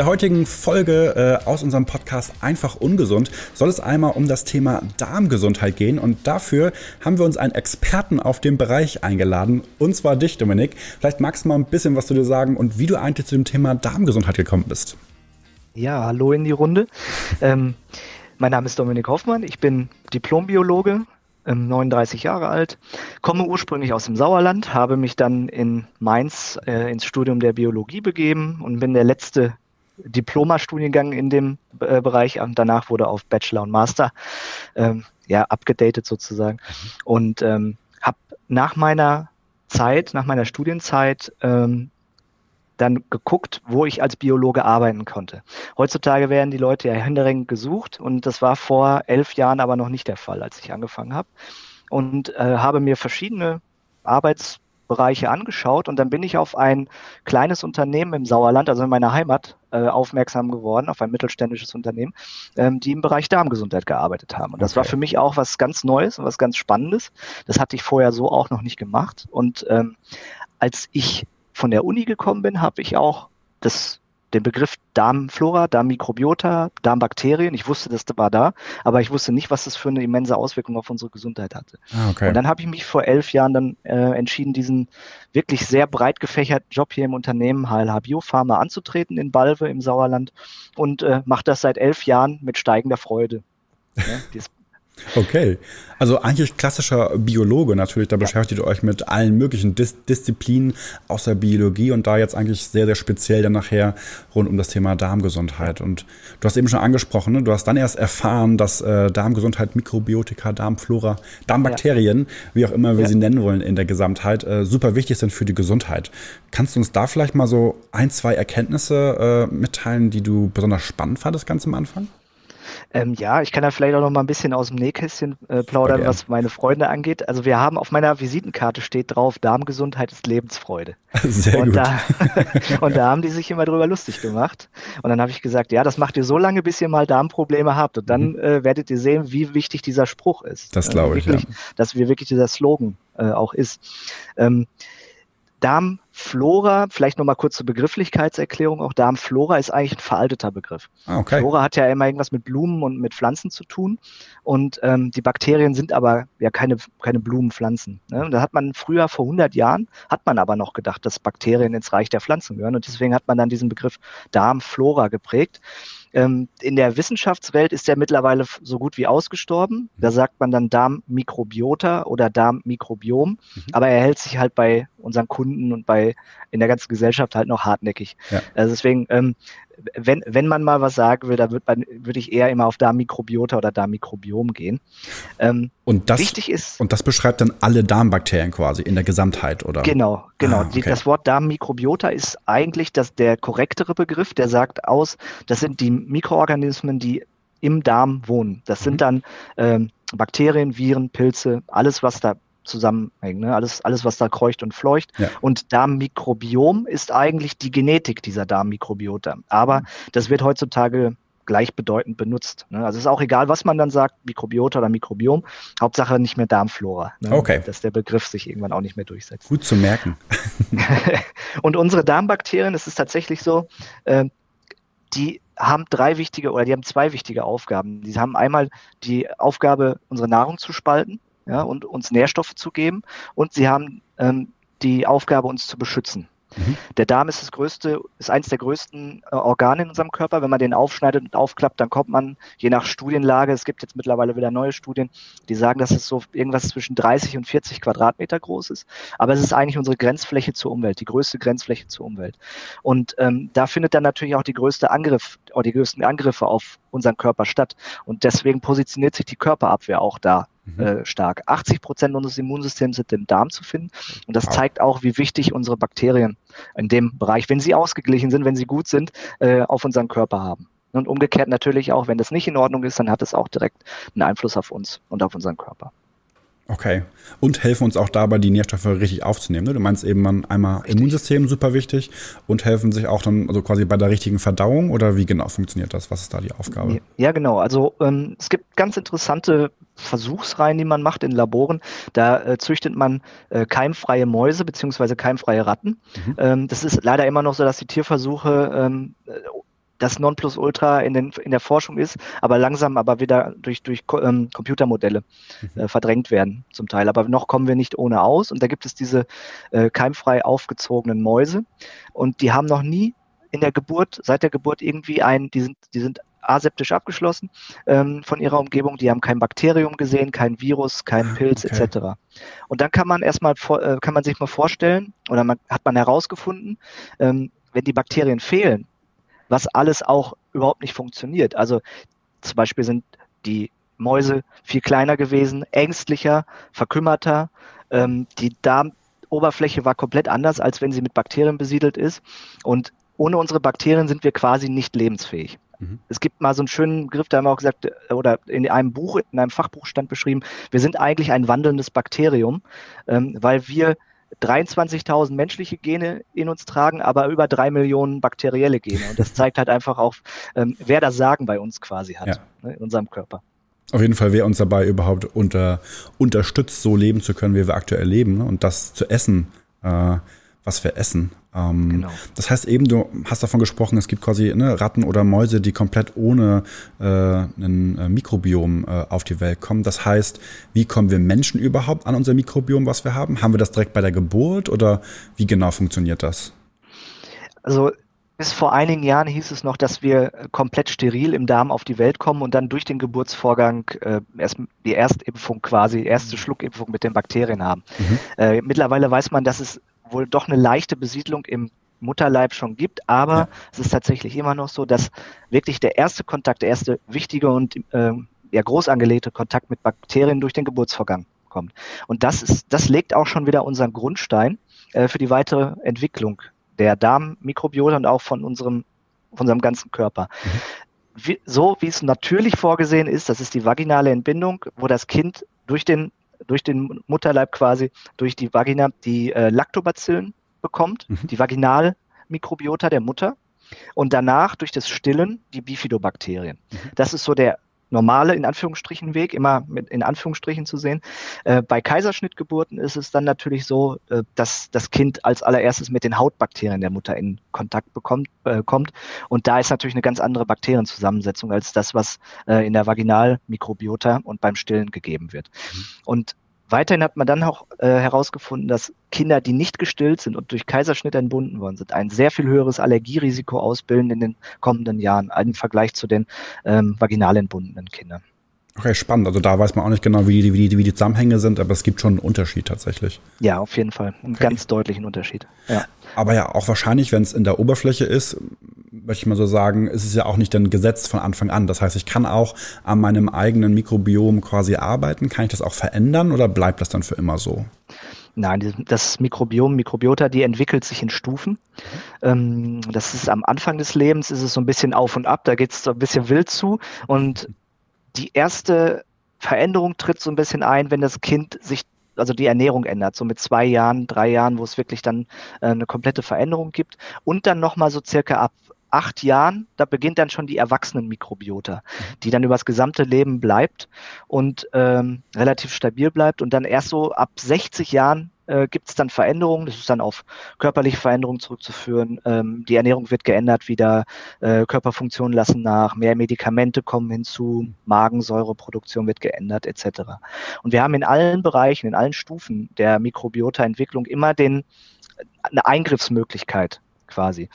der heutigen Folge äh, aus unserem Podcast Einfach Ungesund soll es einmal um das Thema Darmgesundheit gehen und dafür haben wir uns einen Experten auf dem Bereich eingeladen und zwar dich, Dominik. Vielleicht magst du mal ein bisschen was zu dir sagen und wie du eigentlich zu dem Thema Darmgesundheit gekommen bist. Ja, hallo in die Runde. ähm, mein Name ist Dominik Hoffmann, ich bin Diplombiologe, 39 Jahre alt, komme ursprünglich aus dem Sauerland, habe mich dann in Mainz äh, ins Studium der Biologie begeben und bin der letzte Diplomastudiengang in dem äh, Bereich und danach wurde auf Bachelor und Master ähm, ja abgedatet sozusagen und ähm, habe nach meiner Zeit, nach meiner Studienzeit ähm, dann geguckt, wo ich als Biologe arbeiten konnte. Heutzutage werden die Leute ja händeringend gesucht und das war vor elf Jahren aber noch nicht der Fall, als ich angefangen habe. Und äh, habe mir verschiedene Arbeitsbereiche angeschaut und dann bin ich auf ein kleines Unternehmen im Sauerland, also in meiner Heimat, äh, aufmerksam geworden, auf ein mittelständisches Unternehmen, ähm, die im Bereich Darmgesundheit gearbeitet haben. Und das okay. war für mich auch was ganz Neues und was ganz Spannendes. Das hatte ich vorher so auch noch nicht gemacht. Und ähm, als ich von der Uni gekommen bin, habe ich auch das, den Begriff Darmflora, Darmmikrobiota, Darmbakterien, ich wusste, das war da, aber ich wusste nicht, was das für eine immense Auswirkung auf unsere Gesundheit hatte. Ah, okay. Und dann habe ich mich vor elf Jahren dann äh, entschieden, diesen wirklich sehr breit gefächerten Job hier im Unternehmen HLH Biopharma anzutreten in Balve im Sauerland und äh, mache das seit elf Jahren mit steigender Freude. Ja, Okay. Also eigentlich klassischer Biologe natürlich, da beschäftigt ihr euch mit allen möglichen Dis Disziplinen aus der Biologie und da jetzt eigentlich sehr, sehr speziell dann nachher rund um das Thema Darmgesundheit. Und du hast eben schon angesprochen, ne? du hast dann erst erfahren, dass äh, Darmgesundheit, Mikrobiotika, Darmflora, Darmbakterien, ja. wie auch immer wir ja. sie nennen wollen in der Gesamtheit, äh, super wichtig sind für die Gesundheit. Kannst du uns da vielleicht mal so ein, zwei Erkenntnisse äh, mitteilen, die du besonders spannend fandest ganz am Anfang? Ähm, ja, ich kann da vielleicht auch noch mal ein bisschen aus dem Nähkästchen äh, plaudern, was meine Freunde angeht. Also wir haben auf meiner Visitenkarte steht drauf, Darmgesundheit ist Lebensfreude. Sehr und gut. Da, und da haben die sich immer drüber lustig gemacht. Und dann habe ich gesagt, ja, das macht ihr so lange, bis ihr mal Darmprobleme habt. Und dann mhm. äh, werdet ihr sehen, wie wichtig dieser Spruch ist. Das glaube ich, wirklich, ja. Dass wir wirklich dieser Slogan äh, auch ist. Ähm, Darmflora, vielleicht nochmal kurz zur Begrifflichkeitserklärung auch. Darmflora ist eigentlich ein veralteter Begriff. Ah, okay. Flora hat ja immer irgendwas mit Blumen und mit Pflanzen zu tun. Und ähm, die Bakterien sind aber ja keine, keine Blumenpflanzen. Ne? Da hat man früher, vor 100 Jahren, hat man aber noch gedacht, dass Bakterien ins Reich der Pflanzen gehören. Und deswegen hat man dann diesen Begriff Darmflora geprägt. Ähm, in der Wissenschaftswelt ist der mittlerweile so gut wie ausgestorben. Da sagt man dann Darmmikrobiota oder Darmmikrobiom, mhm. aber er hält sich halt bei unseren Kunden und bei in der ganzen Gesellschaft halt noch hartnäckig. Ja. Also deswegen, ähm, wenn, wenn man mal was sagen will, da würde ich eher immer auf Darmmikrobiota oder Darmmikrobiom gehen. Ähm, und das, wichtig ist. Und das beschreibt dann alle Darmbakterien quasi in der Gesamtheit, oder? Genau, genau. Ah, okay. das Wort Darmmikrobiota ist eigentlich das, der korrektere Begriff, der sagt aus, das sind die Mikroorganismen, die im Darm wohnen. Das sind mhm. dann ähm, Bakterien, Viren, Pilze, alles, was da zusammenhängen. Ne? Alles, alles, was da kreucht und fleucht. Ja. Und Darmmikrobiom ist eigentlich die Genetik dieser Darmmikrobiota. Aber mhm. das wird heutzutage gleichbedeutend benutzt. Ne? Also es ist auch egal, was man dann sagt, Mikrobiota oder Mikrobiom. Hauptsache nicht mehr Darmflora. Ne? Okay. Dass der Begriff sich irgendwann auch nicht mehr durchsetzt. Gut zu merken. und unsere Darmbakterien, es ist tatsächlich so, äh, die haben drei wichtige oder die haben zwei wichtige Aufgaben. Die haben einmal die Aufgabe, unsere Nahrung zu spalten ja, und uns Nährstoffe zu geben. Und sie haben ähm, die Aufgabe, uns zu beschützen. Mhm. Der Darm ist das größte, ist eines der größten äh, Organe in unserem Körper. Wenn man den aufschneidet und aufklappt, dann kommt man je nach Studienlage, es gibt jetzt mittlerweile wieder neue Studien, die sagen, dass es so irgendwas zwischen 30 und 40 Quadratmeter groß ist. Aber es ist eigentlich unsere Grenzfläche zur Umwelt, die größte Grenzfläche zur Umwelt. Und ähm, da findet dann natürlich auch die größte Angriff, oder die größten Angriffe auf unseren Körper statt. Und deswegen positioniert sich die Körperabwehr auch da mhm. äh, stark. 80 Prozent unseres Immunsystems sind im Darm zu finden. Und das wow. zeigt auch, wie wichtig unsere Bakterien in dem Bereich, wenn sie ausgeglichen sind, wenn sie gut sind, äh, auf unseren Körper haben. Und umgekehrt natürlich auch, wenn das nicht in Ordnung ist, dann hat es auch direkt einen Einfluss auf uns und auf unseren Körper. Okay. Und helfen uns auch dabei, die Nährstoffe richtig aufzunehmen. Ne? Du meinst eben man einmal richtig. Immunsystem super wichtig und helfen sich auch dann also quasi bei der richtigen Verdauung oder wie genau funktioniert das? Was ist da die Aufgabe? Ja, genau. Also ähm, es gibt ganz interessante Versuchsreihen, die man macht in Laboren. Da äh, züchtet man äh, keimfreie Mäuse beziehungsweise keimfreie Ratten. Mhm. Ähm, das ist leider immer noch so, dass die Tierversuche ähm, das Nonplusultra in, den, in der Forschung ist, aber langsam aber wieder durch, durch ähm, Computermodelle mhm. äh, verdrängt werden zum Teil. Aber noch kommen wir nicht ohne aus. Und da gibt es diese äh, keimfrei aufgezogenen Mäuse. Und die haben noch nie in der Geburt, seit der Geburt irgendwie ein, die sind, die sind aseptisch abgeschlossen ähm, von ihrer Umgebung. Die haben kein Bakterium gesehen, kein Virus, kein ah, Pilz okay. etc. Und dann kann man erstmal äh, kann man sich mal vorstellen oder man, hat man herausgefunden, ähm, wenn die Bakterien fehlen, was alles auch überhaupt nicht funktioniert. Also zum Beispiel sind die Mäuse viel kleiner gewesen, ängstlicher, verkümmerter. Ähm, die Darmoberfläche war komplett anders, als wenn sie mit Bakterien besiedelt ist. Und ohne unsere Bakterien sind wir quasi nicht lebensfähig. Mhm. Es gibt mal so einen schönen Begriff, da haben wir auch gesagt, äh, oder in einem Buch, in einem Fachbuch stand beschrieben, wir sind eigentlich ein wandelndes Bakterium, ähm, weil wir 23.000 menschliche Gene in uns tragen, aber über drei Millionen bakterielle Gene. Und das zeigt halt einfach auch, ähm, wer das Sagen bei uns quasi hat, ja. ne, in unserem Körper. Auf jeden Fall, wer uns dabei überhaupt unter, unterstützt, so leben zu können, wie wir aktuell leben ne? und das zu essen, äh, was wir essen. Ähm, genau. Das heißt eben, du hast davon gesprochen, es gibt quasi ne, Ratten oder Mäuse, die komplett ohne äh, ein äh, Mikrobiom äh, auf die Welt kommen. Das heißt, wie kommen wir Menschen überhaupt an unser Mikrobiom, was wir haben? Haben wir das direkt bei der Geburt oder wie genau funktioniert das? Also bis vor einigen Jahren hieß es noch, dass wir komplett steril im Darm auf die Welt kommen und dann durch den Geburtsvorgang äh, erst die Erstimpfung quasi, erste Schluckimpfung mit den Bakterien haben. Mhm. Äh, mittlerweile weiß man, dass es wohl doch eine leichte Besiedlung im Mutterleib schon gibt, aber ja. es ist tatsächlich immer noch so, dass wirklich der erste Kontakt, der erste wichtige und äh, ja, groß angelegte Kontakt mit Bakterien durch den Geburtsvorgang kommt. Und das ist, das legt auch schon wieder unseren Grundstein äh, für die weitere Entwicklung der Darmmikrobiota und auch von unserem, von unserem ganzen Körper. Mhm. Wie, so wie es natürlich vorgesehen ist, das ist die vaginale Entbindung, wo das Kind durch den durch den Mutterleib quasi, durch die Vagina die äh, Lactobacillen bekommt, mhm. die Vaginalmikrobiota der Mutter und danach durch das Stillen die Bifidobakterien. Mhm. Das ist so der normale, in Anführungsstrichen, Weg, immer mit in Anführungsstrichen zu sehen. Äh, bei Kaiserschnittgeburten ist es dann natürlich so, äh, dass das Kind als allererstes mit den Hautbakterien der Mutter in Kontakt bekommt, äh, kommt. Und da ist natürlich eine ganz andere Bakterienzusammensetzung als das, was äh, in der Vaginalmikrobiota und beim Stillen gegeben wird. Mhm. Und Weiterhin hat man dann auch äh, herausgefunden, dass Kinder, die nicht gestillt sind und durch Kaiserschnitt entbunden worden sind, ein sehr viel höheres Allergierisiko ausbilden in den kommenden Jahren im Vergleich zu den ähm, vaginal entbundenen Kindern. Okay, spannend. Also da weiß man auch nicht genau, wie die, wie die, wie die Zusammenhänge sind, aber es gibt schon einen Unterschied tatsächlich. Ja, auf jeden Fall. Einen okay. ganz deutlichen Unterschied. Ja. Aber ja, auch wahrscheinlich, wenn es in der Oberfläche ist, möchte ich mal so sagen, ist es ja auch nicht ein Gesetz von Anfang an. Das heißt, ich kann auch an meinem eigenen Mikrobiom quasi arbeiten. Kann ich das auch verändern oder bleibt das dann für immer so? Nein, das Mikrobiom, Mikrobiota, die entwickelt sich in Stufen. Ähm, das ist am Anfang des Lebens, ist es so ein bisschen auf und ab, da geht es so ein bisschen wild zu. Und die erste Veränderung tritt so ein bisschen ein, wenn das Kind sich also die Ernährung ändert, so mit zwei Jahren, drei Jahren, wo es wirklich dann äh, eine komplette Veränderung gibt. Und dann nochmal so circa ab acht Jahren, da beginnt dann schon die Erwachsenenmikrobiota, die dann übers gesamte Leben bleibt und ähm, relativ stabil bleibt und dann erst so ab 60 Jahren äh, gibt es dann Veränderungen. Das ist dann auf körperliche Veränderungen zurückzuführen. Ähm, die Ernährung wird geändert, wieder äh, Körperfunktionen lassen nach, mehr Medikamente kommen hinzu, Magensäureproduktion wird geändert, etc. Und wir haben in allen Bereichen, in allen Stufen der Mikrobiota-Entwicklung immer den, eine Eingriffsmöglichkeit quasi.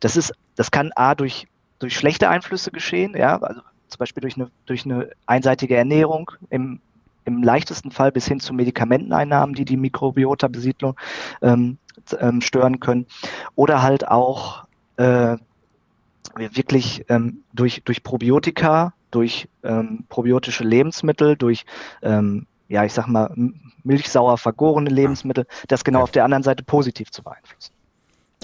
Das ist, das kann A durch, durch schlechte Einflüsse geschehen, ja, also zum Beispiel durch eine, durch eine einseitige Ernährung im im leichtesten Fall bis hin zu Medikamenteneinnahmen, die die Mikrobiota-Besiedlung ähm, ähm, stören können. Oder halt auch äh, wirklich ähm, durch, durch Probiotika, durch ähm, probiotische Lebensmittel, durch, ähm, ja, ich sag mal, milchsauer vergorene Lebensmittel, das genau auf der anderen Seite positiv zu beeinflussen.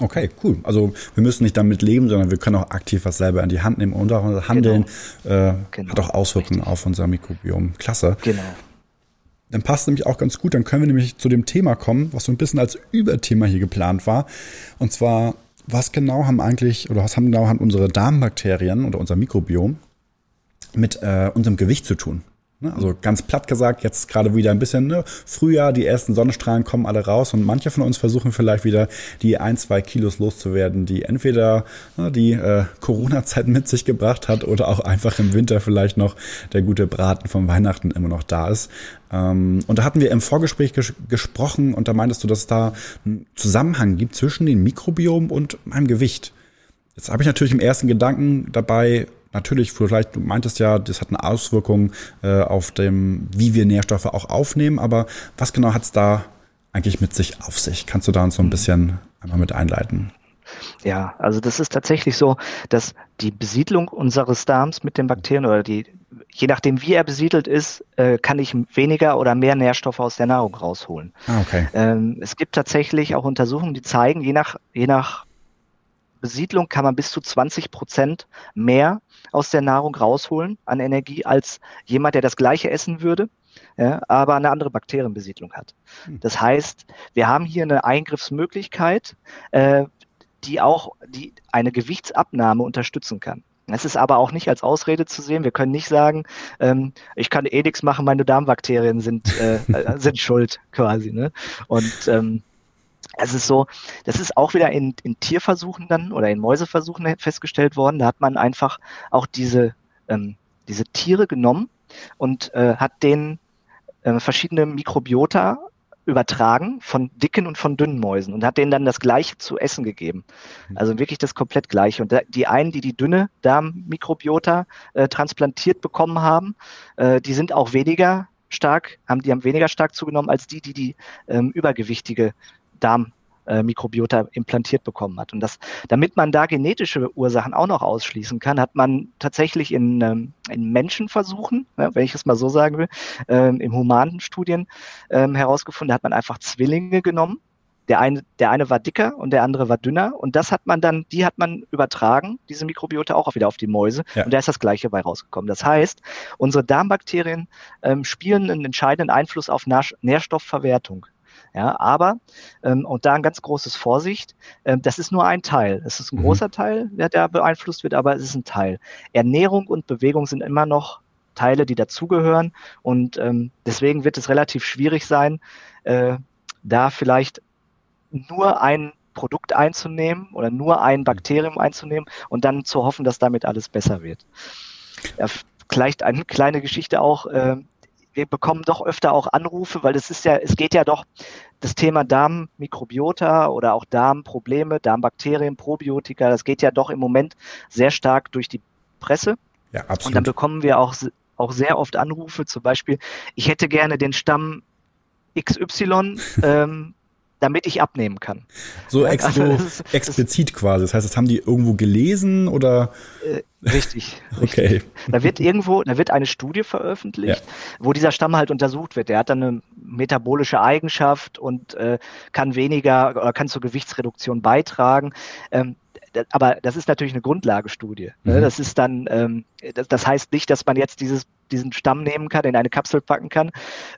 Okay, cool. Also wir müssen nicht damit leben, sondern wir können auch aktiv was selber in die Hand nehmen und auch handeln. Genau. Äh, genau. Hat auch Auswirkungen Richtig. auf unser Mikrobiom. Klasse. Genau. Dann passt nämlich auch ganz gut, dann können wir nämlich zu dem Thema kommen, was so ein bisschen als Überthema hier geplant war. Und zwar, was genau haben eigentlich, oder was haben genau haben unsere Darmbakterien oder unser Mikrobiom mit äh, unserem Gewicht zu tun? Ne? Also ganz platt gesagt, jetzt gerade wieder ein bisschen ne, Frühjahr, die ersten Sonnenstrahlen kommen alle raus und manche von uns versuchen vielleicht wieder die ein, zwei Kilos loszuwerden, die entweder ne, die äh, Corona-Zeit mit sich gebracht hat oder auch einfach im Winter vielleicht noch der gute Braten vom Weihnachten immer noch da ist. Ähm, und da hatten wir im Vorgespräch ges gesprochen und da meintest du, dass es da einen Zusammenhang gibt zwischen dem Mikrobiom und meinem Gewicht. Jetzt habe ich natürlich im ersten Gedanken dabei, natürlich, vielleicht, du meintest ja, das hat eine Auswirkung äh, auf dem, wie wir Nährstoffe auch aufnehmen, aber was genau hat es da eigentlich mit sich auf sich? Kannst du da uns so ein mhm. bisschen einmal mit einleiten? Ja, also das ist tatsächlich so, dass die Besiedlung unseres Darms mit den Bakterien oder die, je nachdem wie er besiedelt ist, äh, kann ich weniger oder mehr Nährstoffe aus der Nahrung rausholen. Ah, okay. Ähm, es gibt tatsächlich auch Untersuchungen, die zeigen, je nach, je nach Besiedlung kann man bis zu 20 Prozent mehr aus der Nahrung rausholen an Energie als jemand, der das gleiche essen würde, ja, aber eine andere Bakterienbesiedlung hat. Hm. Das heißt, wir haben hier eine Eingriffsmöglichkeit, äh, die auch die eine Gewichtsabnahme unterstützen kann. Es ist aber auch nicht als Ausrede zu sehen. Wir können nicht sagen, ähm, ich kann eh nichts machen, meine Darmbakterien sind, äh, äh sind schuld quasi. Ne? Und ähm, es ist so, das ist auch wieder in, in Tierversuchen dann oder in Mäuseversuchen festgestellt worden. Da hat man einfach auch diese, ähm, diese Tiere genommen und äh, hat denen äh, verschiedene Mikrobiota übertragen von dicken und von dünnen Mäusen und hat denen dann das Gleiche zu essen gegeben. Mhm. Also wirklich das komplett Gleiche. Und die einen, die die dünne Darmmikrobiota äh, transplantiert bekommen haben, äh, die sind auch weniger stark, haben die haben weniger stark zugenommen als die, die die ähm, übergewichtige Darmmikrobiota äh, implantiert bekommen hat. Und das, damit man da genetische Ursachen auch noch ausschließen kann, hat man tatsächlich in, ähm, in Menschenversuchen, ja, wenn ich es mal so sagen will, ähm, im humanen Studien ähm, herausgefunden, hat man einfach Zwillinge genommen. Der eine, der eine war dicker und der andere war dünner. Und das hat man dann, die hat man übertragen, diese Mikrobiota auch wieder auf die Mäuse. Ja. Und da ist das Gleiche bei rausgekommen. Das heißt, unsere Darmbakterien spielen einen entscheidenden Einfluss auf Nährstoffverwertung. Ja, aber, ähm, und da ein ganz großes Vorsicht, ähm, das ist nur ein Teil. Es ist ein mhm. großer Teil, der da beeinflusst wird, aber es ist ein Teil. Ernährung und Bewegung sind immer noch Teile, die dazugehören. Und ähm, deswegen wird es relativ schwierig sein, äh, da vielleicht nur ein Produkt einzunehmen oder nur ein Bakterium einzunehmen und dann zu hoffen, dass damit alles besser wird. Ja, vielleicht eine kleine Geschichte auch. Äh, wir bekommen doch öfter auch Anrufe, weil es ist ja, es geht ja doch das Thema Darmmikrobiota oder auch Darmprobleme, Darmbakterien, Probiotika, das geht ja doch im Moment sehr stark durch die Presse. Ja, absolut. Und dann bekommen wir auch, auch sehr oft Anrufe, zum Beispiel, ich hätte gerne den Stamm XY ähm, damit ich abnehmen kann. So, ex also, so explizit quasi. Das heißt, das haben die irgendwo gelesen oder? Äh, richtig, richtig. Okay. Da wird irgendwo, da wird eine Studie veröffentlicht, ja. wo dieser Stamm halt untersucht wird. Der hat dann eine metabolische Eigenschaft und äh, kann weniger oder kann zur Gewichtsreduktion beitragen. Ähm, aber das ist natürlich eine Grundlagestudie. Ne? Mhm. Das ist dann, ähm, das, das, heißt nicht, dass man jetzt dieses, diesen Stamm nehmen kann, in eine Kapsel packen kann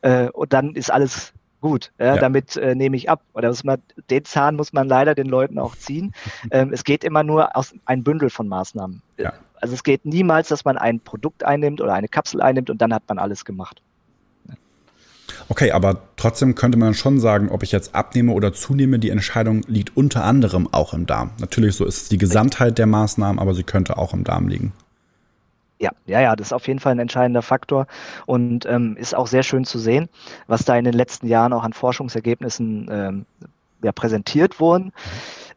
äh, und dann ist alles gut, ja, ja. damit äh, nehme ich ab. Oder muss man, den Zahn muss man leider den Leuten auch ziehen. ähm, es geht immer nur aus ein Bündel von Maßnahmen. Ja. Also es geht niemals, dass man ein Produkt einnimmt oder eine Kapsel einnimmt und dann hat man alles gemacht. Okay, aber trotzdem könnte man schon sagen, ob ich jetzt abnehme oder zunehme, die Entscheidung liegt unter anderem auch im Darm. Natürlich, so ist es die Gesamtheit der Maßnahmen, aber sie könnte auch im Darm liegen. Ja, ja, ja, das ist auf jeden Fall ein entscheidender Faktor und ähm, ist auch sehr schön zu sehen, was da in den letzten Jahren auch an Forschungsergebnissen ähm, ja, präsentiert wurden.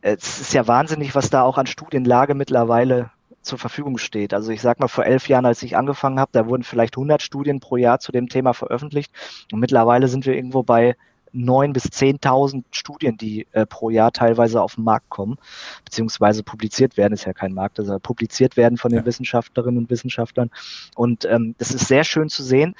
Es ist ja wahnsinnig, was da auch an Studienlage mittlerweile zur Verfügung steht. Also ich sag mal, vor elf Jahren, als ich angefangen habe, da wurden vielleicht 100 Studien pro Jahr zu dem Thema veröffentlicht und mittlerweile sind wir irgendwo bei neun bis zehntausend Studien, die äh, pro Jahr teilweise auf den Markt kommen, beziehungsweise publiziert werden, ist ja kein Markt, also publiziert werden von den ja. Wissenschaftlerinnen und Wissenschaftlern. Und ähm, das ist sehr schön zu sehen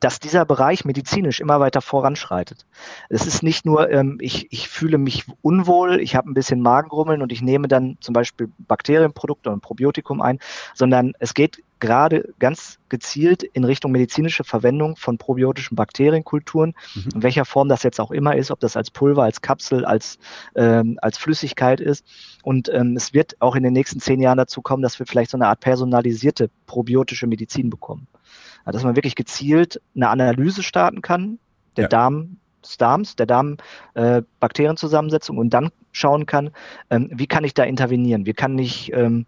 dass dieser Bereich medizinisch immer weiter voranschreitet. Es ist nicht nur, ähm, ich, ich fühle mich unwohl, ich habe ein bisschen Magengrummeln und ich nehme dann zum Beispiel Bakterienprodukte und ein Probiotikum ein, sondern es geht gerade ganz gezielt in Richtung medizinische Verwendung von probiotischen Bakterienkulturen, mhm. in welcher Form das jetzt auch immer ist, ob das als Pulver, als Kapsel, als, ähm, als Flüssigkeit ist. Und ähm, es wird auch in den nächsten zehn Jahren dazu kommen, dass wir vielleicht so eine Art personalisierte probiotische Medizin bekommen. Also, dass man wirklich gezielt eine Analyse starten kann, der ja. Darm des Darms, der Darm-Bakterienzusammensetzung äh, und dann schauen kann, ähm, wie kann ich da intervenieren? Wie kann ich ähm,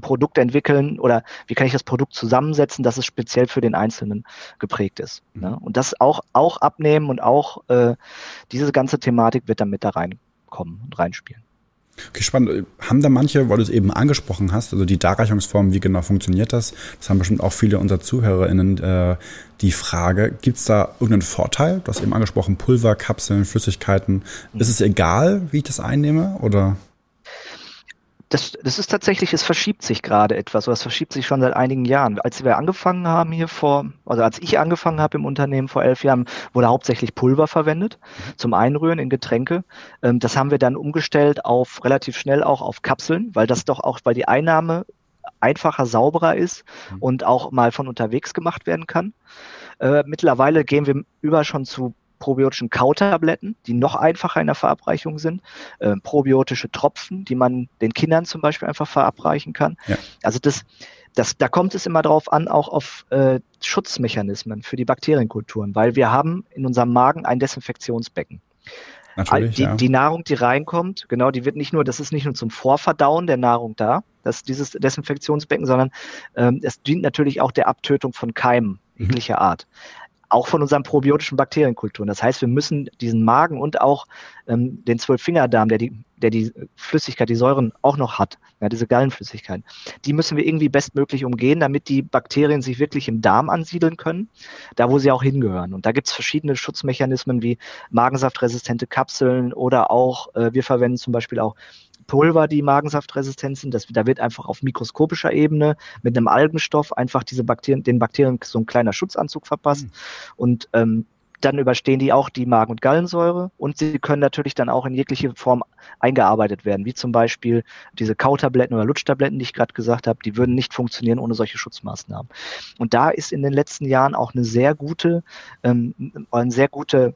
Produkt entwickeln oder wie kann ich das Produkt zusammensetzen, dass es speziell für den Einzelnen geprägt ist. Mhm. Ne? Und das auch, auch abnehmen und auch äh, diese ganze Thematik wird dann mit da reinkommen und reinspielen. Okay, spannend. Haben da manche, weil du es eben angesprochen hast, also die Darreichungsform, wie genau funktioniert das? Das haben bestimmt auch viele unserer ZuhörerInnen äh, die Frage. Gibt es da irgendeinen Vorteil? Du hast eben angesprochen, Pulver, Kapseln, Flüssigkeiten. Mhm. Ist es egal, wie ich das einnehme? Oder? Das, das ist tatsächlich, es verschiebt sich gerade etwas, oder es verschiebt sich schon seit einigen Jahren. Als wir angefangen haben hier vor, also als ich angefangen habe im Unternehmen vor elf Jahren, wurde hauptsächlich Pulver verwendet zum Einrühren in Getränke. Ähm, das haben wir dann umgestellt auf relativ schnell auch auf Kapseln, weil das doch auch, weil die Einnahme einfacher, sauberer ist mhm. und auch mal von unterwegs gemacht werden kann. Äh, mittlerweile gehen wir über schon zu probiotischen Kautabletten, die noch einfacher in der Verabreichung sind, äh, probiotische Tropfen, die man den Kindern zum Beispiel einfach verabreichen kann. Ja. Also das, das, da kommt es immer drauf an, auch auf äh, Schutzmechanismen für die Bakterienkulturen, weil wir haben in unserem Magen ein Desinfektionsbecken. Natürlich, die, ja. die Nahrung, die reinkommt, genau, die wird nicht nur, das ist nicht nur zum Vorverdauen der Nahrung da, das, dieses Desinfektionsbecken, sondern ähm, es dient natürlich auch der Abtötung von Keimen mhm. jeglicher. Art auch von unseren probiotischen Bakterienkulturen. Das heißt, wir müssen diesen Magen und auch ähm, den Zwölffingerdarm, der die, der die Flüssigkeit, die Säuren auch noch hat, ja, diese Gallenflüssigkeit, die müssen wir irgendwie bestmöglich umgehen, damit die Bakterien sich wirklich im Darm ansiedeln können, da wo sie auch hingehören. Und da gibt es verschiedene Schutzmechanismen wie magensaftresistente Kapseln oder auch, äh, wir verwenden zum Beispiel auch Pulver, die magensaftresistent sind. Das, da wird einfach auf mikroskopischer Ebene mit einem Algenstoff einfach diese Bakterien, den Bakterien so ein kleiner Schutzanzug verpasst. Mhm. Und ähm, dann überstehen die auch die Magen- und Gallensäure und sie können natürlich dann auch in jegliche Form eingearbeitet werden, wie zum Beispiel diese Kautabletten oder Lutschtabletten, die ich gerade gesagt habe, die würden nicht funktionieren ohne solche Schutzmaßnahmen. Und da ist in den letzten Jahren auch eine sehr gute, ähm, ein sehr gute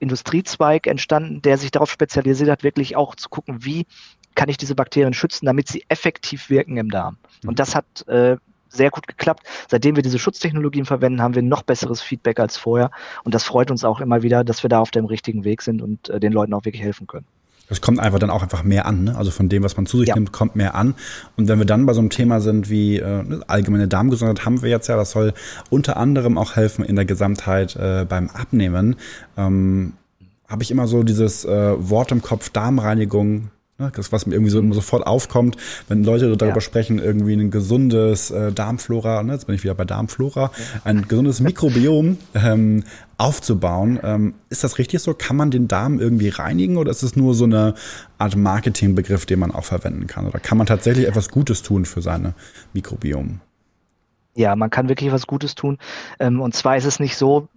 Industriezweig entstanden, der sich darauf spezialisiert hat, wirklich auch zu gucken, wie kann ich diese Bakterien schützen, damit sie effektiv wirken im Darm. Und das hat äh, sehr gut geklappt. Seitdem wir diese Schutztechnologien verwenden, haben wir noch besseres Feedback als vorher. Und das freut uns auch immer wieder, dass wir da auf dem richtigen Weg sind und äh, den Leuten auch wirklich helfen können. Es kommt einfach dann auch einfach mehr an. Ne? Also von dem, was man zu sich ja. nimmt, kommt mehr an. Und wenn wir dann bei so einem Thema sind wie äh, ne, allgemeine Darmgesundheit, haben wir jetzt ja, das soll unter anderem auch helfen in der Gesamtheit äh, beim Abnehmen. Ähm, Habe ich immer so dieses äh, Wort im Kopf, Darmreinigung, das, was mir irgendwie so sofort aufkommt, wenn Leute darüber ja. sprechen, irgendwie ein gesundes äh, Darmflora, ne, jetzt bin ich wieder bei Darmflora, ja. ein gesundes Mikrobiom ähm, aufzubauen. Ähm, ist das richtig so? Kann man den Darm irgendwie reinigen oder ist es nur so eine Art Marketingbegriff, den man auch verwenden kann? Oder kann man tatsächlich etwas Gutes tun für seine Mikrobiom? Ja, man kann wirklich was Gutes tun. Ähm, und zwar ist es nicht so,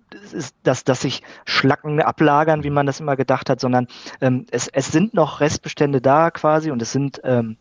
dass, dass sich Schlacken ablagern, wie man das immer gedacht hat, sondern ähm, es, es sind noch Restbestände da quasi und es sind ähm,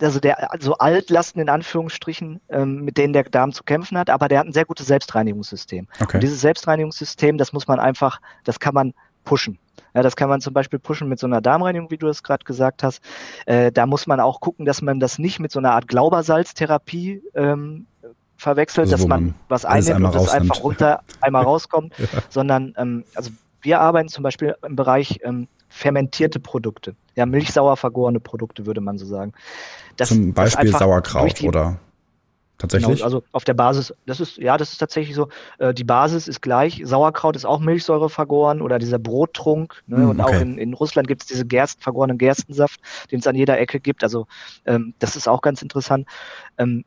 also der also Altlasten in Anführungsstrichen, ähm, mit denen der Darm zu kämpfen hat, aber der hat ein sehr gutes Selbstreinigungssystem. Okay. Und dieses Selbstreinigungssystem, das muss man einfach, das kann man pushen. Ja, das kann man zum Beispiel pushen mit so einer Darmreinigung, wie du es gerade gesagt hast. Äh, da muss man auch gucken, dass man das nicht mit so einer Art Glaubersalztherapie ähm, verwechselt, also, dass man, was einnimmt und das einfach runter einmal rauskommt, ja. sondern ähm, also wir arbeiten zum Beispiel im Bereich ähm, fermentierte Produkte, ja, milchsauer vergorene Produkte, würde man so sagen. Das, zum Beispiel Sauerkraut die, oder tatsächlich? Genau, also auf der Basis, das ist, ja, das ist tatsächlich so, äh, die Basis ist gleich, Sauerkraut ist auch Milchsäure vergoren oder dieser Brottrunk, ne, mm, und okay. auch in, in Russland gibt es diese Gerst, vergorenen Gerstensaft, den es an jeder Ecke gibt, also ähm, das ist auch ganz interessant. Ähm,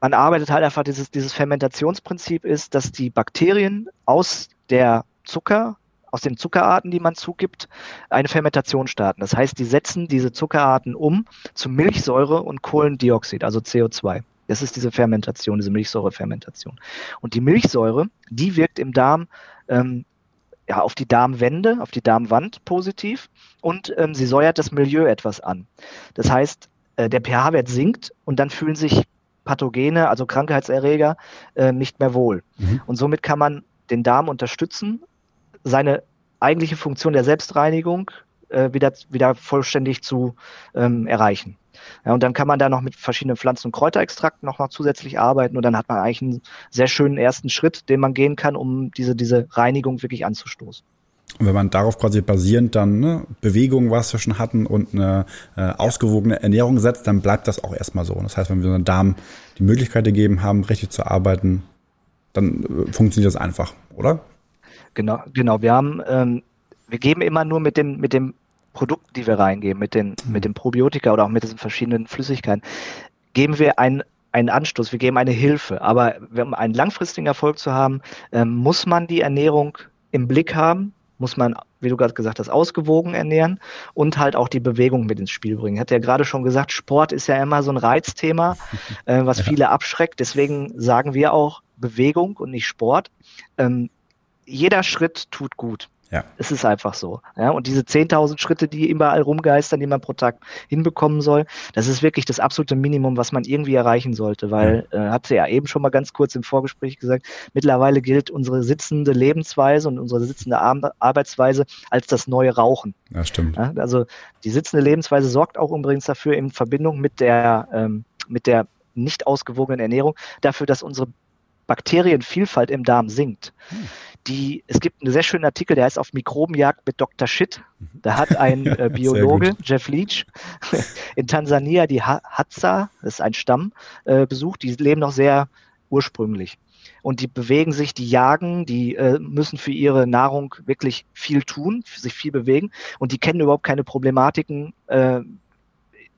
man arbeitet halt einfach, dieses, dieses Fermentationsprinzip ist, dass die Bakterien aus der Zucker, aus den Zuckerarten, die man zugibt, eine Fermentation starten. Das heißt, die setzen diese Zuckerarten um zu Milchsäure und Kohlendioxid, also CO2. Das ist diese Fermentation, diese Milchsäurefermentation. Und die Milchsäure, die wirkt im Darm ähm, ja, auf die Darmwände, auf die Darmwand positiv und ähm, sie säuert das Milieu etwas an. Das heißt, äh, der pH-Wert sinkt und dann fühlen sich Pathogene, also Krankheitserreger, äh, nicht mehr wohl. Mhm. Und somit kann man den Darm unterstützen, seine eigentliche Funktion der Selbstreinigung äh, wieder, wieder vollständig zu ähm, erreichen. Ja, und dann kann man da noch mit verschiedenen Pflanzen- und Kräuterextrakten noch mal zusätzlich arbeiten und dann hat man eigentlich einen sehr schönen ersten Schritt, den man gehen kann, um diese, diese Reinigung wirklich anzustoßen. Und wenn man darauf quasi basierend dann ne, Bewegung, was wir schon hatten, und eine äh, ausgewogene Ernährung setzt, dann bleibt das auch erstmal so. Und das heißt, wenn wir unseren Darm die Möglichkeit gegeben haben, richtig zu arbeiten, dann äh, funktioniert das einfach, oder? Genau, genau. Wir haben, ähm, wir geben immer nur mit den, mit dem Produkten, die wir reingeben, mit den, mhm. mit den Probiotika oder auch mit diesen verschiedenen Flüssigkeiten, geben wir einen, einen Anstoß, wir geben eine Hilfe. Aber um einen langfristigen Erfolg zu haben, ähm, muss man die Ernährung im Blick haben, muss man, wie du gerade gesagt hast, ausgewogen ernähren und halt auch die Bewegung mit ins Spiel bringen. Ich hatte ja gerade schon gesagt, Sport ist ja immer so ein Reizthema, äh, was ja. viele abschreckt. Deswegen sagen wir auch Bewegung und nicht Sport. Ähm, jeder Schritt tut gut. Ja. Es ist einfach so. Ja, und diese 10.000 Schritte, die überall rumgeistern, die man pro Tag hinbekommen soll, das ist wirklich das absolute Minimum, was man irgendwie erreichen sollte, weil, ja. äh, hat sie ja eben schon mal ganz kurz im Vorgespräch gesagt, mittlerweile gilt unsere sitzende Lebensweise und unsere sitzende Ar Arbeitsweise als das neue Rauchen. Ja, stimmt. Ja, also die sitzende Lebensweise sorgt auch übrigens dafür in Verbindung mit der, ähm, mit der nicht ausgewogenen Ernährung, dafür, dass unsere Bakterienvielfalt im Darm sinkt. Hm die, es gibt einen sehr schönen Artikel, der heißt auf Mikrobenjagd mit Dr. Shit. Da hat ein äh, Biologe, Jeff Leach, in Tansania die Hadza, das ist ein Stamm, äh, besucht. Die leben noch sehr ursprünglich. Und die bewegen sich, die jagen, die äh, müssen für ihre Nahrung wirklich viel tun, sich viel bewegen. Und die kennen überhaupt keine Problematiken, äh,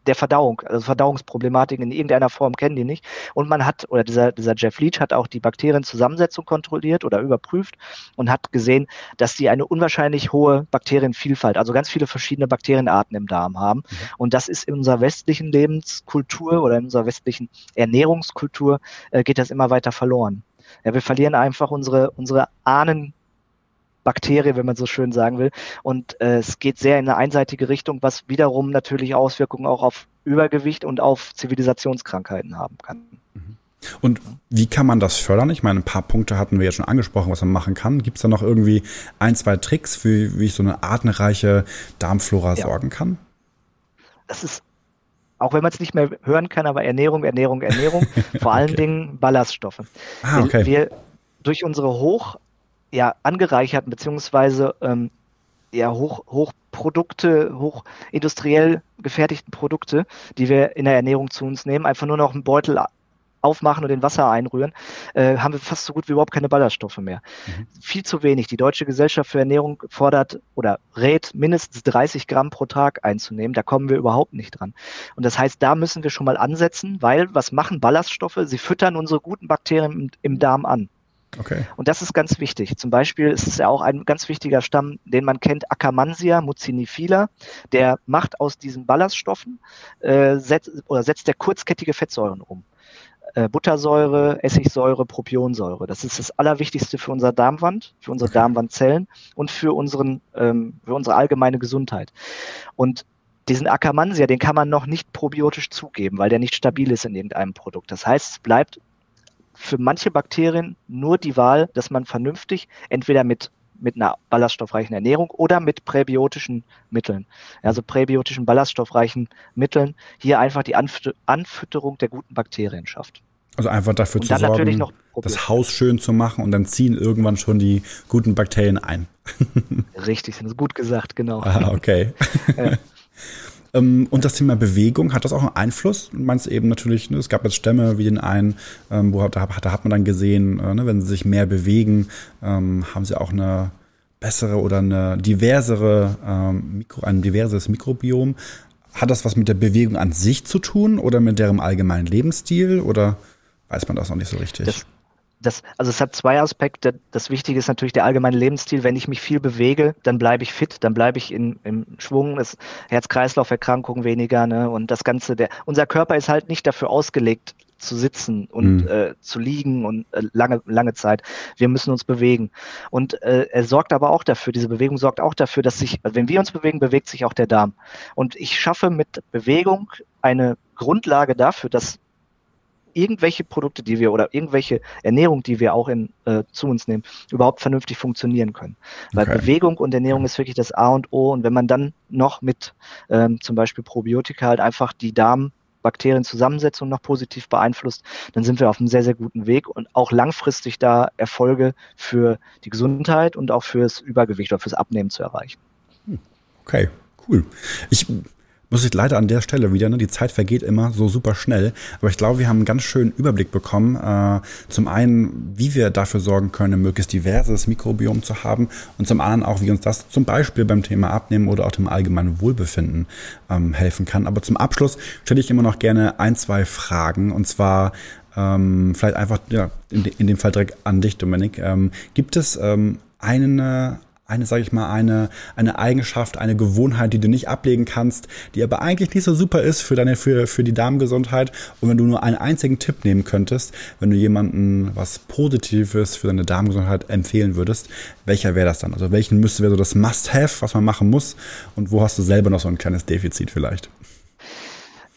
der Verdauung, also Verdauungsproblematiken in irgendeiner Form kennen die nicht. Und man hat, oder dieser, dieser Jeff Leach hat auch die Bakterienzusammensetzung kontrolliert oder überprüft und hat gesehen, dass die eine unwahrscheinlich hohe Bakterienvielfalt, also ganz viele verschiedene Bakterienarten im Darm haben. Mhm. Und das ist in unserer westlichen Lebenskultur oder in unserer westlichen Ernährungskultur äh, geht das immer weiter verloren. Ja, wir verlieren einfach unsere, unsere Ahnen Bakterie, wenn man so schön sagen will. Und äh, es geht sehr in eine einseitige Richtung, was wiederum natürlich Auswirkungen auch auf Übergewicht und auf Zivilisationskrankheiten haben kann. Mhm. Und wie kann man das fördern? Ich meine, ein paar Punkte hatten wir jetzt schon angesprochen, was man machen kann. Gibt es da noch irgendwie ein, zwei Tricks, wie, wie ich so eine artenreiche Darmflora ja. sorgen kann? Das ist, auch wenn man es nicht mehr hören kann, aber Ernährung, Ernährung, Ernährung, vor allen Dingen Ballaststoffe. Ah, okay. Wir, durch unsere hoch ja, angereicherten beziehungsweise ähm, ja, hoch, Hochprodukte, hochindustriell gefertigten Produkte, die wir in der Ernährung zu uns nehmen, einfach nur noch einen Beutel aufmachen und in Wasser einrühren, äh, haben wir fast so gut wie überhaupt keine Ballaststoffe mehr. Mhm. Viel zu wenig. Die Deutsche Gesellschaft für Ernährung fordert oder rät, mindestens 30 Gramm pro Tag einzunehmen. Da kommen wir überhaupt nicht dran. Und das heißt, da müssen wir schon mal ansetzen, weil was machen Ballaststoffe? Sie füttern unsere guten Bakterien im, im Darm an. Okay. Und das ist ganz wichtig. Zum Beispiel ist es ja auch ein ganz wichtiger Stamm, den man kennt, Akkermansia mucinifila. Der macht aus diesen Ballaststoffen äh, setzt, oder setzt der kurzkettige Fettsäuren um. Äh, Buttersäure, Essigsäure, Propionsäure. Das ist das Allerwichtigste für unser Darmwand, für unsere okay. Darmwandzellen und für, unseren, ähm, für unsere allgemeine Gesundheit. Und diesen Akkermansia, den kann man noch nicht probiotisch zugeben, weil der nicht stabil ist in irgendeinem Produkt. Das heißt, es bleibt für manche Bakterien nur die Wahl, dass man vernünftig entweder mit mit einer ballaststoffreichen Ernährung oder mit präbiotischen Mitteln, also präbiotischen ballaststoffreichen Mitteln, hier einfach die Anfütterung der guten Bakterien schafft. Also einfach dafür zu sorgen, das Haus schön zu machen und dann ziehen irgendwann schon die guten Bakterien ein. Richtig, das ist gut gesagt, genau. Ah, okay. Ähm, und das Thema Bewegung, hat das auch einen Einfluss? Meinst eben natürlich, ne, es gab jetzt Stämme wie den einen, ähm, wo da, da, hat man dann gesehen, äh, ne, wenn sie sich mehr bewegen, ähm, haben sie auch eine bessere oder eine diversere, ähm, Mikro, ein diverses Mikrobiom. Hat das was mit der Bewegung an sich zu tun oder mit deren allgemeinen Lebensstil oder weiß man das noch nicht so richtig? Das das, also es hat zwei Aspekte. Das Wichtige ist natürlich der allgemeine Lebensstil. Wenn ich mich viel bewege, dann bleibe ich fit, dann bleibe ich in, im Schwung, es Herz-Kreislauf-Erkrankungen weniger, ne? Und das Ganze, der, unser Körper ist halt nicht dafür ausgelegt, zu sitzen und mhm. äh, zu liegen und äh, lange, lange Zeit. Wir müssen uns bewegen. Und äh, er sorgt aber auch dafür, diese Bewegung sorgt auch dafür, dass sich, also wenn wir uns bewegen, bewegt sich auch der Darm. Und ich schaffe mit Bewegung eine Grundlage dafür, dass irgendwelche Produkte, die wir oder irgendwelche Ernährung, die wir auch in, äh, zu uns nehmen, überhaupt vernünftig funktionieren können. Weil okay. Bewegung und Ernährung ist wirklich das A und O. Und wenn man dann noch mit ähm, zum Beispiel Probiotika halt einfach die Darm Bakterienzusammensetzung noch positiv beeinflusst, dann sind wir auf einem sehr, sehr guten Weg und auch langfristig da Erfolge für die Gesundheit und auch fürs Übergewicht oder fürs Abnehmen zu erreichen. Hm. Okay, cool. Ich muss ich leider an der Stelle wieder, ne, die Zeit vergeht immer so super schnell, aber ich glaube, wir haben einen ganz schönen Überblick bekommen. Äh, zum einen, wie wir dafür sorgen können, ein möglichst diverses Mikrobiom zu haben und zum anderen auch, wie uns das zum Beispiel beim Thema Abnehmen oder auch dem allgemeinen Wohlbefinden ähm, helfen kann. Aber zum Abschluss stelle ich immer noch gerne ein, zwei Fragen und zwar ähm, vielleicht einfach ja, in, in, dem Fall direkt an dich, Dominik. Ähm, gibt es ähm, eine eine, sage ich mal, eine, eine Eigenschaft, eine Gewohnheit, die du nicht ablegen kannst, die aber eigentlich nicht so super ist für deine, für, für die Darmgesundheit. Und wenn du nur einen einzigen Tipp nehmen könntest, wenn du jemandem was Positives für deine Darmgesundheit empfehlen würdest, welcher wäre das dann? Also welchen müsste wäre so das Must-Have, was man machen muss? Und wo hast du selber noch so ein kleines Defizit vielleicht?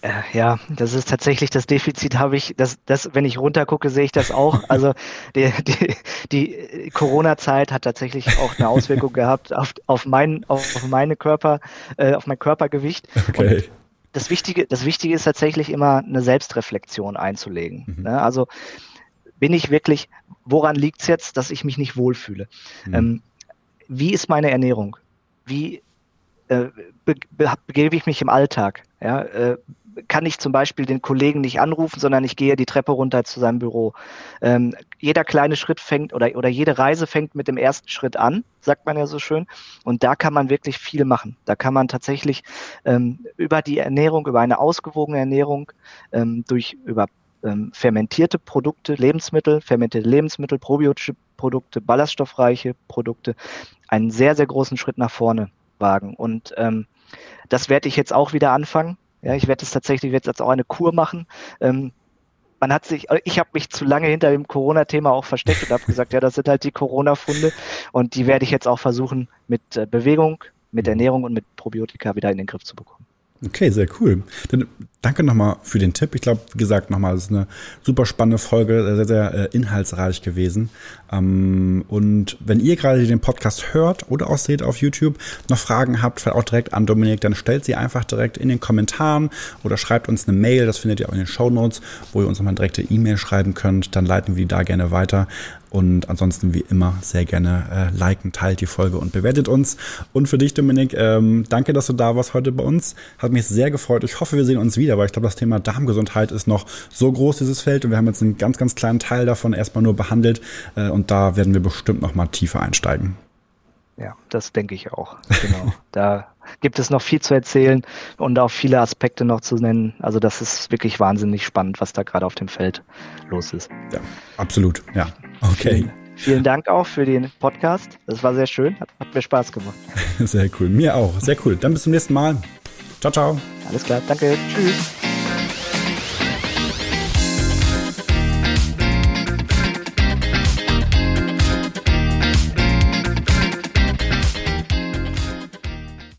Äh, ja, das ist tatsächlich das Defizit, habe ich, das, das, wenn ich runtergucke, sehe ich das auch. Also die, die, die Corona-Zeit hat tatsächlich auch eine Auswirkung gehabt auf, auf, mein, auf meine Körper, äh, auf mein Körpergewicht. Okay. Und das Wichtige, das Wichtige ist tatsächlich immer eine Selbstreflexion einzulegen. Mhm. Ne? Also bin ich wirklich, woran liegt es jetzt, dass ich mich nicht wohlfühle? Mhm. Ähm, wie ist meine Ernährung? Wie äh, be begebe ich mich im Alltag? Ja, äh, kann ich zum Beispiel den Kollegen nicht anrufen, sondern ich gehe die Treppe runter zu seinem Büro. Ähm, jeder kleine Schritt fängt oder, oder jede Reise fängt mit dem ersten Schritt an, sagt man ja so schön. Und da kann man wirklich viel machen. Da kann man tatsächlich ähm, über die Ernährung, über eine ausgewogene Ernährung, ähm, durch über ähm, fermentierte Produkte, Lebensmittel, fermentierte Lebensmittel, probiotische Produkte, ballaststoffreiche Produkte, einen sehr, sehr großen Schritt nach vorne wagen. Und ähm, das werde ich jetzt auch wieder anfangen. Ja, ich werde es tatsächlich jetzt auch eine Kur machen. Ähm, man hat sich, ich habe mich zu lange hinter dem Corona-Thema auch versteckt und habe gesagt, ja, das sind halt die Corona-Funde und die werde ich jetzt auch versuchen mit äh, Bewegung, mit Ernährung und mit Probiotika wieder in den Griff zu bekommen. Okay, sehr cool. Dann danke nochmal für den Tipp. Ich glaube, wie gesagt, nochmal, es ist eine super spannende Folge, sehr, sehr äh, inhaltsreich gewesen. Ähm, und wenn ihr gerade den Podcast hört oder auch seht auf YouTube, noch Fragen habt, vielleicht auch direkt an Dominik, dann stellt sie einfach direkt in den Kommentaren oder schreibt uns eine Mail, das findet ihr auch in den Show Notes, wo ihr uns nochmal direkte E-Mail schreiben könnt. Dann leiten wir die da gerne weiter. Und ansonsten wie immer sehr gerne äh, liken, teilt die Folge und bewertet uns. Und für dich, Dominik, ähm, danke, dass du da warst heute bei uns. Hat mich sehr gefreut. Ich hoffe, wir sehen uns wieder, weil ich glaube, das Thema Darmgesundheit ist noch so groß, dieses Feld. Und wir haben jetzt einen ganz, ganz kleinen Teil davon erstmal nur behandelt. Äh, und da werden wir bestimmt noch mal tiefer einsteigen. Ja, das denke ich auch. Genau. da gibt es noch viel zu erzählen und auch viele Aspekte noch zu nennen. Also das ist wirklich wahnsinnig spannend, was da gerade auf dem Feld los ist. Ja, absolut. Ja, okay. Vielen, vielen Dank auch für den Podcast. Das war sehr schön. Hat, hat mir Spaß gemacht. Sehr cool. Mir auch. Sehr cool. Dann bis zum nächsten Mal. Ciao, ciao. Alles klar. Danke. Tschüss.